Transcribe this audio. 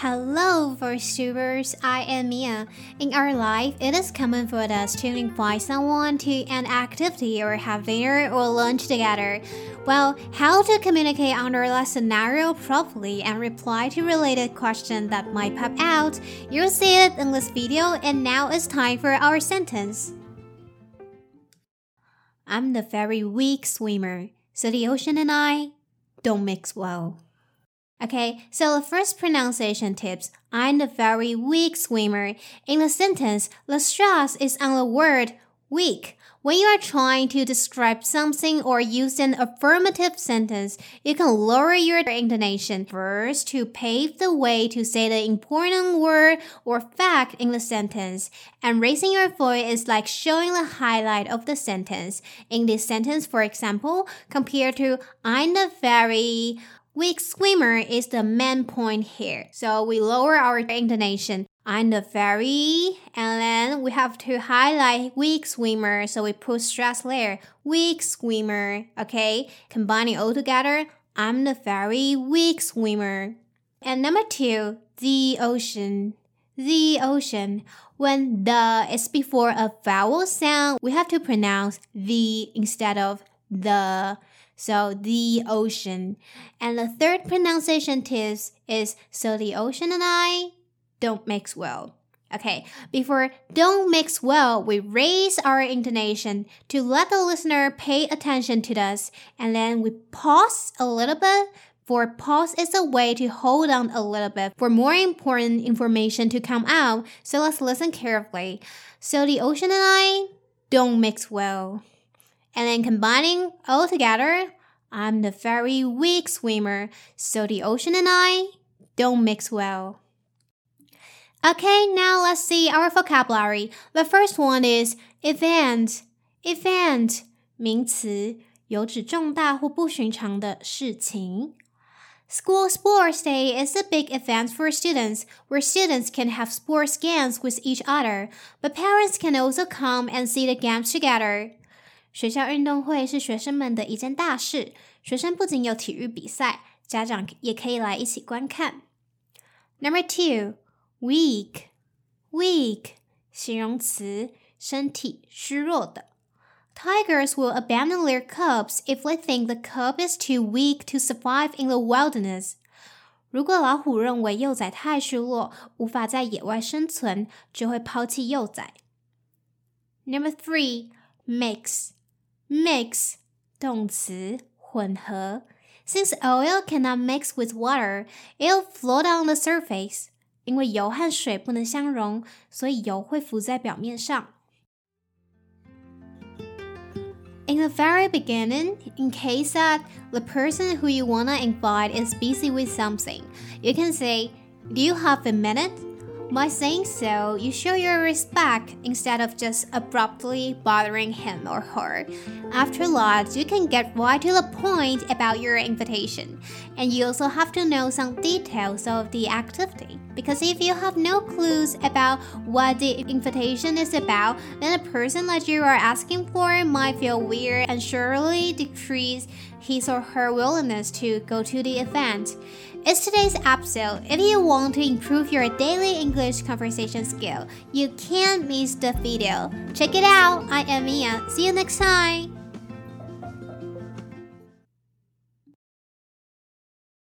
Hello, VoiceTubers. I am Mia. In our life, it is common for us to invite someone to an activity or have dinner or lunch together. Well, how to communicate under that scenario properly and reply to related questions that might pop out, you'll see it in this video and now it's time for our sentence. I'm the very weak swimmer, so the ocean and I don't mix well. Okay, so the first pronunciation tips I'm a very weak swimmer. In the sentence, the stress is on the word weak. When you are trying to describe something or use an affirmative sentence, you can lower your intonation first to pave the way to say the important word or fact in the sentence. And raising your voice is like showing the highlight of the sentence. In this sentence, for example, compared to I'm a very Weak swimmer is the main point here. So we lower our intonation. I'm the very, and then we have to highlight weak swimmer. So we put stress there. Weak swimmer. Okay. Combining all together. I'm the very weak swimmer. And number two, the ocean. The ocean. When the is before a vowel sound, we have to pronounce the instead of the. So the ocean. And the third pronunciation tip is so the ocean and I don't mix well. Okay, before don't mix well, we raise our intonation to let the listener pay attention to us, and then we pause a little bit. For pause is a way to hold on a little bit for more important information to come out. So let's listen carefully. So the ocean and I don't mix well. And then combining all together, I'm the very weak swimmer, so the ocean and I don't mix well. Okay, now let's see our vocabulary. The first one is event. Event 名词，有指重大或不寻常的事情。School Sports Day is a big event for students where students can have sports games with each other, but parents can also come and see the games together. 学校运动会是学生们的一件大事，学生不仅有体育比赛，家长也可以来一起观看。Number two, weak, weak，形容词，身体虚弱的。Tigers will abandon their cubs if they think the cub is too weak to survive in the wilderness. 如果老虎认为幼崽太虚弱，无法在野外生存，就会抛弃幼崽。Number three, mix. Mix 动词混合。Since oil cannot mix with water, it'll float on the surface. 因为油和水不能相溶，所以油会浮在表面上。In the very beginning, in case that the person who you wanna invite is busy with something, you can say, "Do you have a minute?" By saying so, you show your respect instead of just abruptly bothering him or her. After that, you can get right to the point about your invitation. And you also have to know some details of the activity. Because if you have no clues about what the invitation is about, then the person that you are asking for might feel weird and surely decrease his or her willingness to go to the event. It's today's episode. If you want to improve your daily English conversation skill, you can't miss the video. Check it out. I am Mia. See you next time.